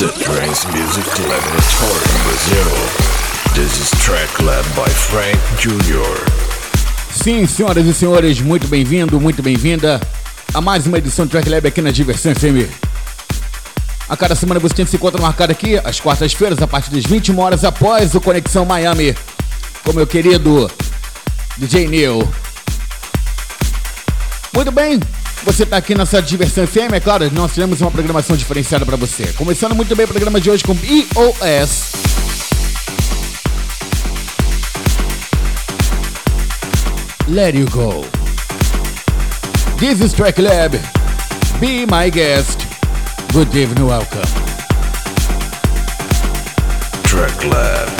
The trance music laboratory in Brazil. This is track led by Frank Jr. Sim, senhoras e senhores, muito bem-vindo, muito bem-vinda a mais uma edição do Track Lab aqui na Diversão FM. A cada semana você se encontra marcado aqui às quartas-feiras, a partir das 21 horas após o Conexão Miami, com meu querido DJ Neil. Muito bem, você está aqui na sua Diversão FM, é claro, nós temos uma programação diferenciada para você. Começando muito bem o programa de hoje com EOS. Let You Go. This is Track Lab. Be my guest. Good evening, welcome. Track lab.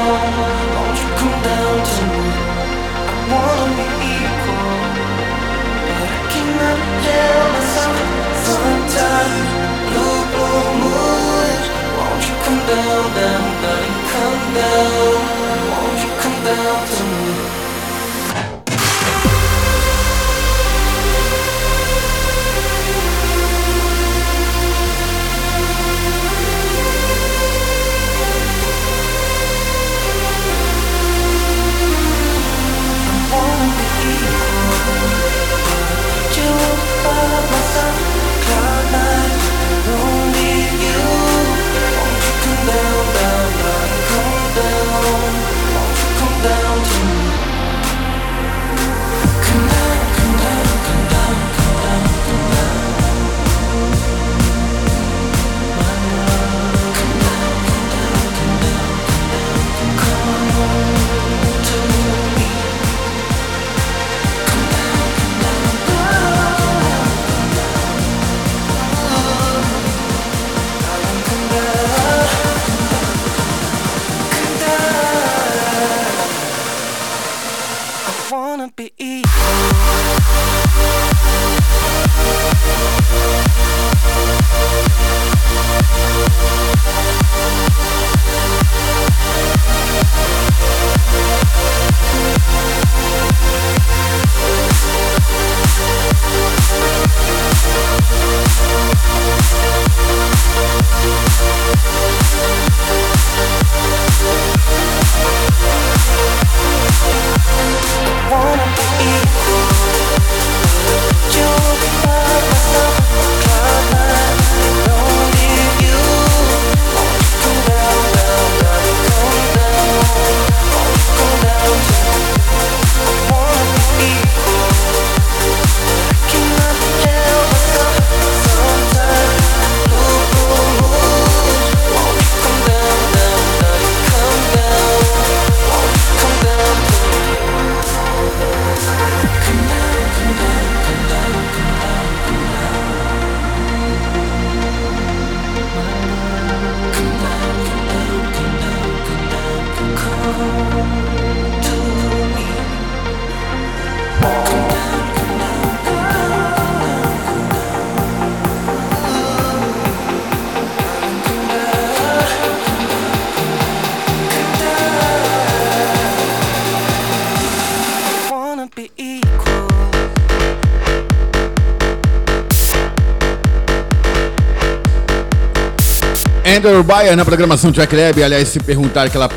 down Andrew Baia na programação Track Lab. Aliás, se perguntar aquela,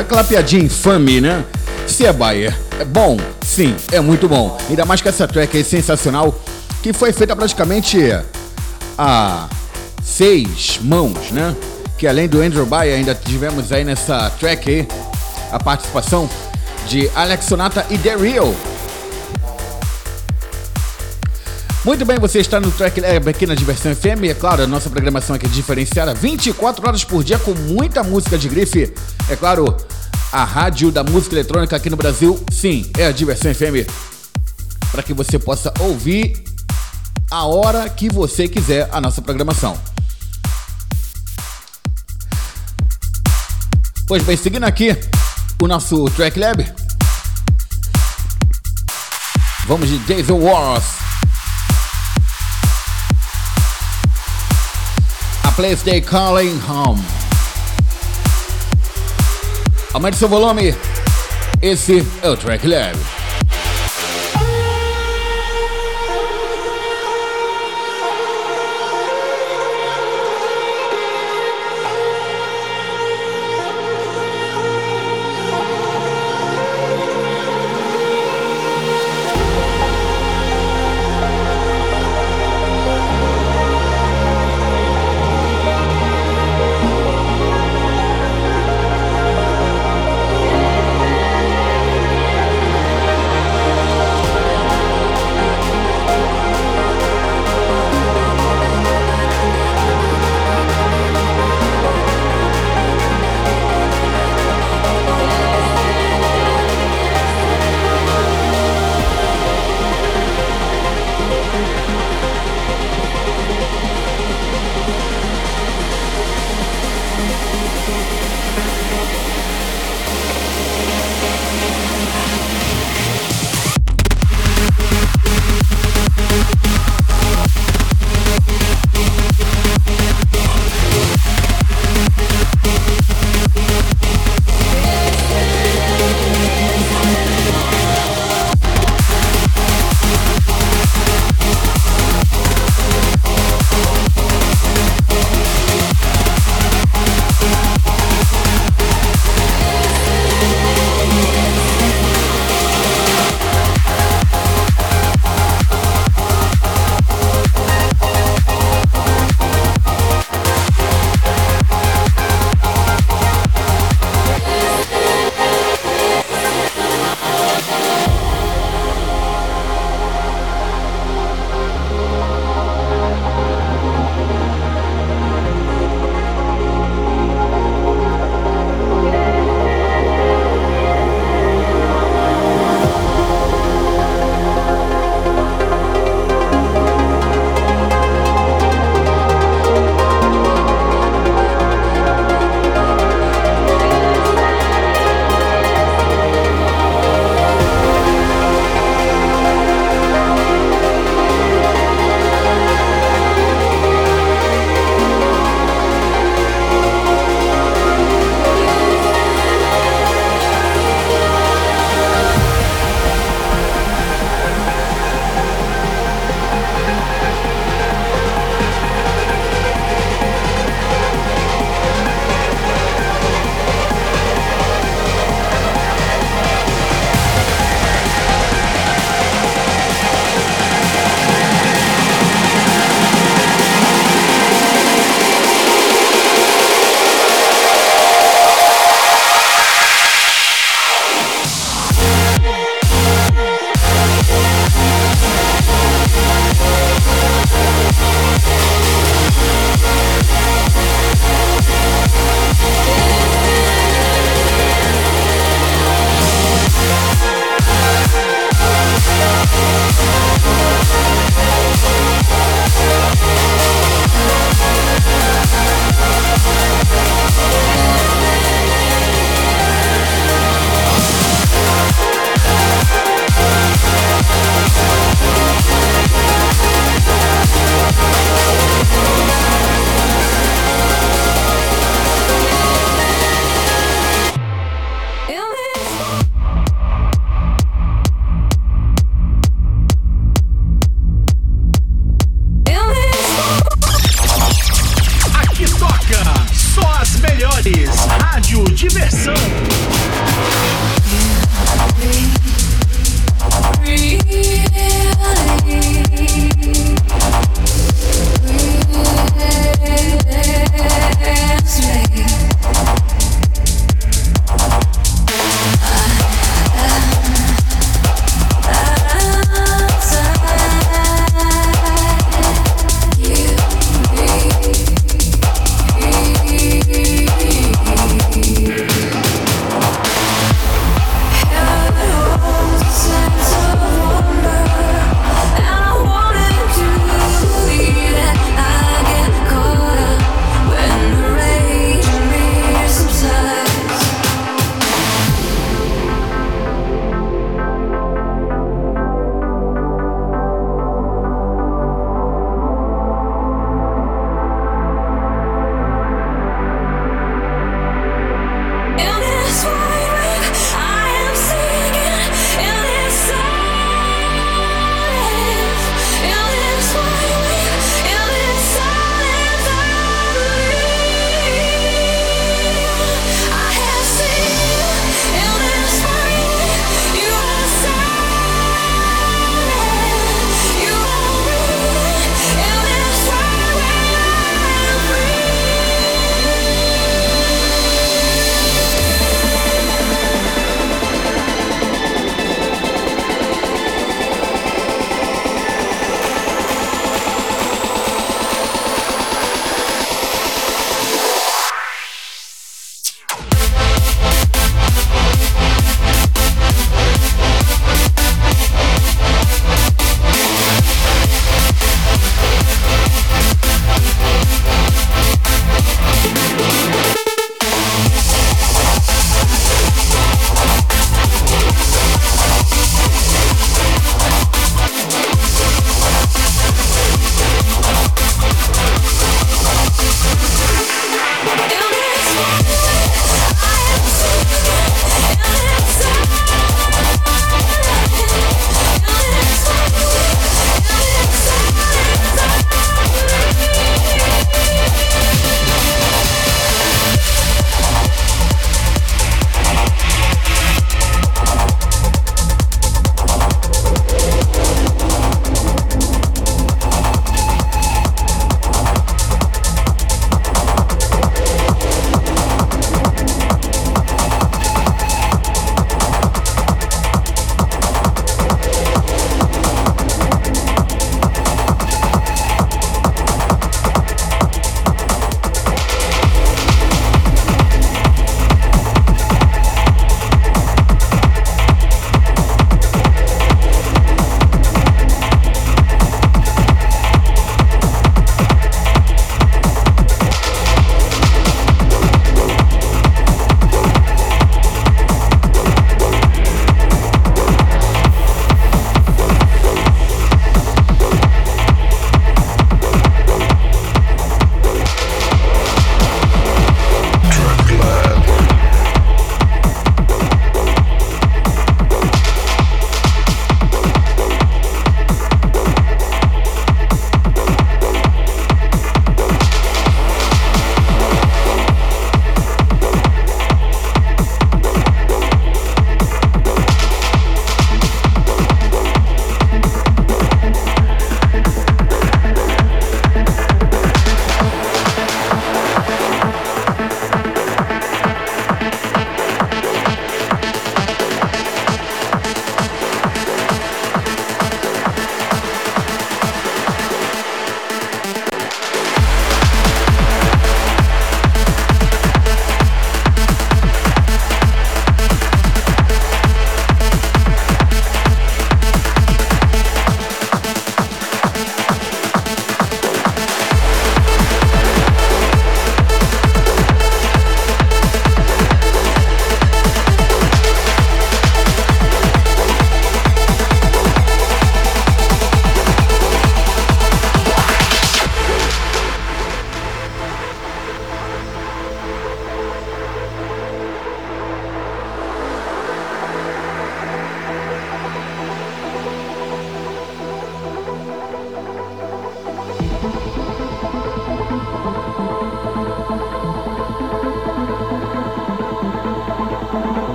aquela piadinha infame, né? Se é Baia, é bom? Sim, é muito bom. Ainda mais que essa track sensacional, que foi feita praticamente a seis mãos, né? Que além do Andrew Baia, ainda tivemos aí nessa track aí a participação de Alex Sonata e The Real. Muito bem, você está no Track Lab aqui na Diversão FM. É claro, a nossa programação aqui é diferenciada 24 horas por dia com muita música de grife. É claro, a rádio da música eletrônica aqui no Brasil, sim, é a Diversão FM. Para que você possa ouvir a hora que você quiser a nossa programação. Pois bem, seguindo aqui o nosso Track Lab, vamos de Jason Wars. Place they calling home. Aumente seu volume. Esse é o Track Lab.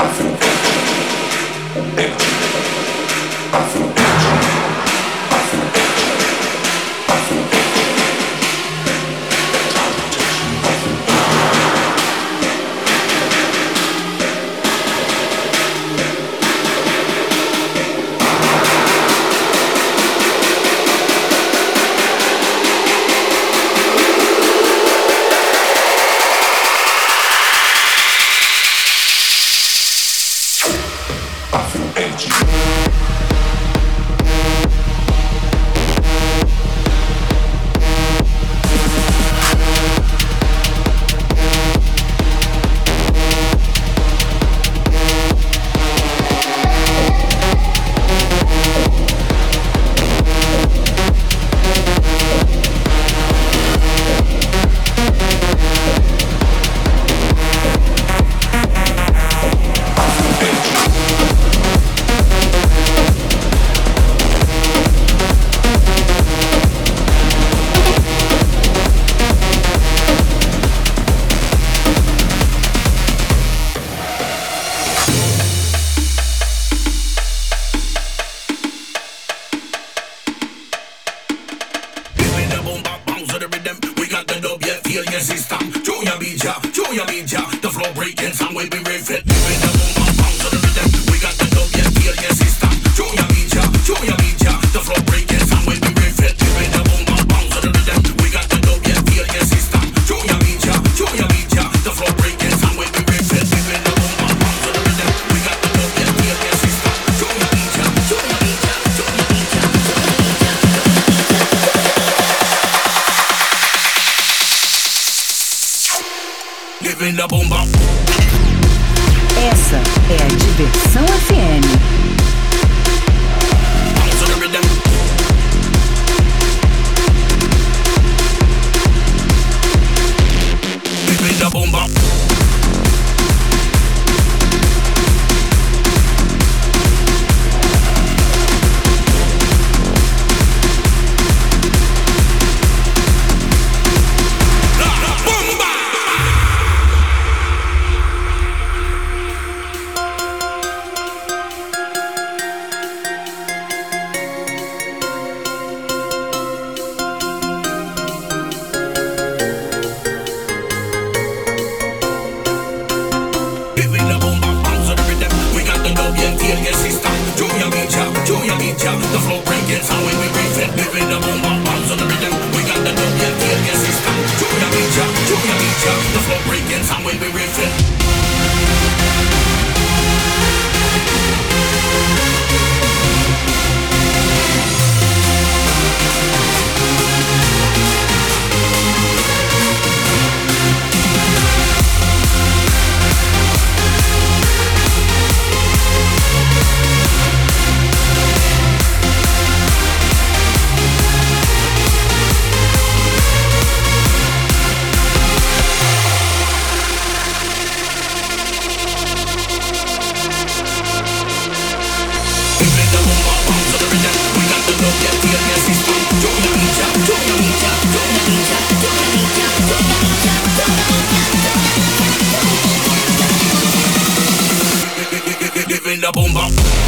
Afrontec. Diversão. Give it a boom bump.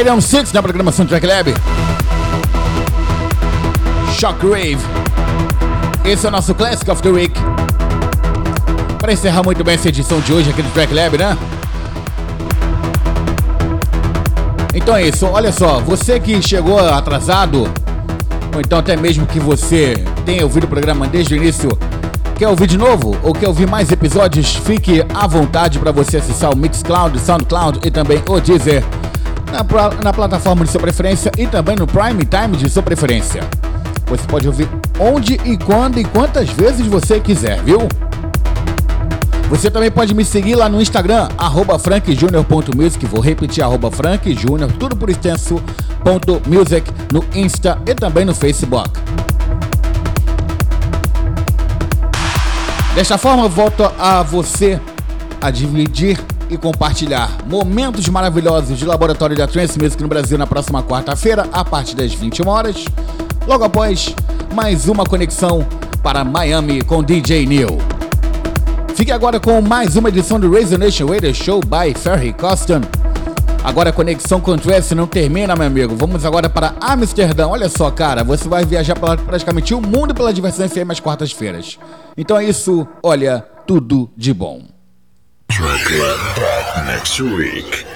Radium 6 na programação Track Lab. Shockwave. Esse é o nosso Classic of the Week. Para encerrar muito bem essa edição de hoje aqui do Track Lab, né? Então é isso, olha só, você que chegou atrasado, ou então até mesmo que você tenha ouvido o programa desde o início, quer ouvir de novo ou quer ouvir mais episódios, fique à vontade para você acessar o Mixcloud, SoundCloud e também o Deezer na, na plataforma de sua preferência e também no Prime Time de sua preferência. Você pode ouvir onde e quando e quantas vezes você quiser, viu? Você também pode me seguir lá no Instagram, arroba frankjunior.music, vou repetir, arroba frankjunior, tudo por extenso, ponto music, no Insta e também no Facebook. Desta forma, volto a você a dividir e compartilhar momentos maravilhosos de laboratório da Trance Music no Brasil na próxima quarta-feira, a partir das 21 horas. Logo após, mais uma conexão para Miami com DJ Neil. Fique agora com mais uma edição do Resonation Radio Show by Ferry Coston. Agora a conexão com Trance não termina, meu amigo. Vamos agora para Amsterdã. Olha só, cara, você vai viajar para praticamente o mundo pela diversão FM às quartas-feiras. Então é isso, olha, tudo de bom. Track Lab back next week.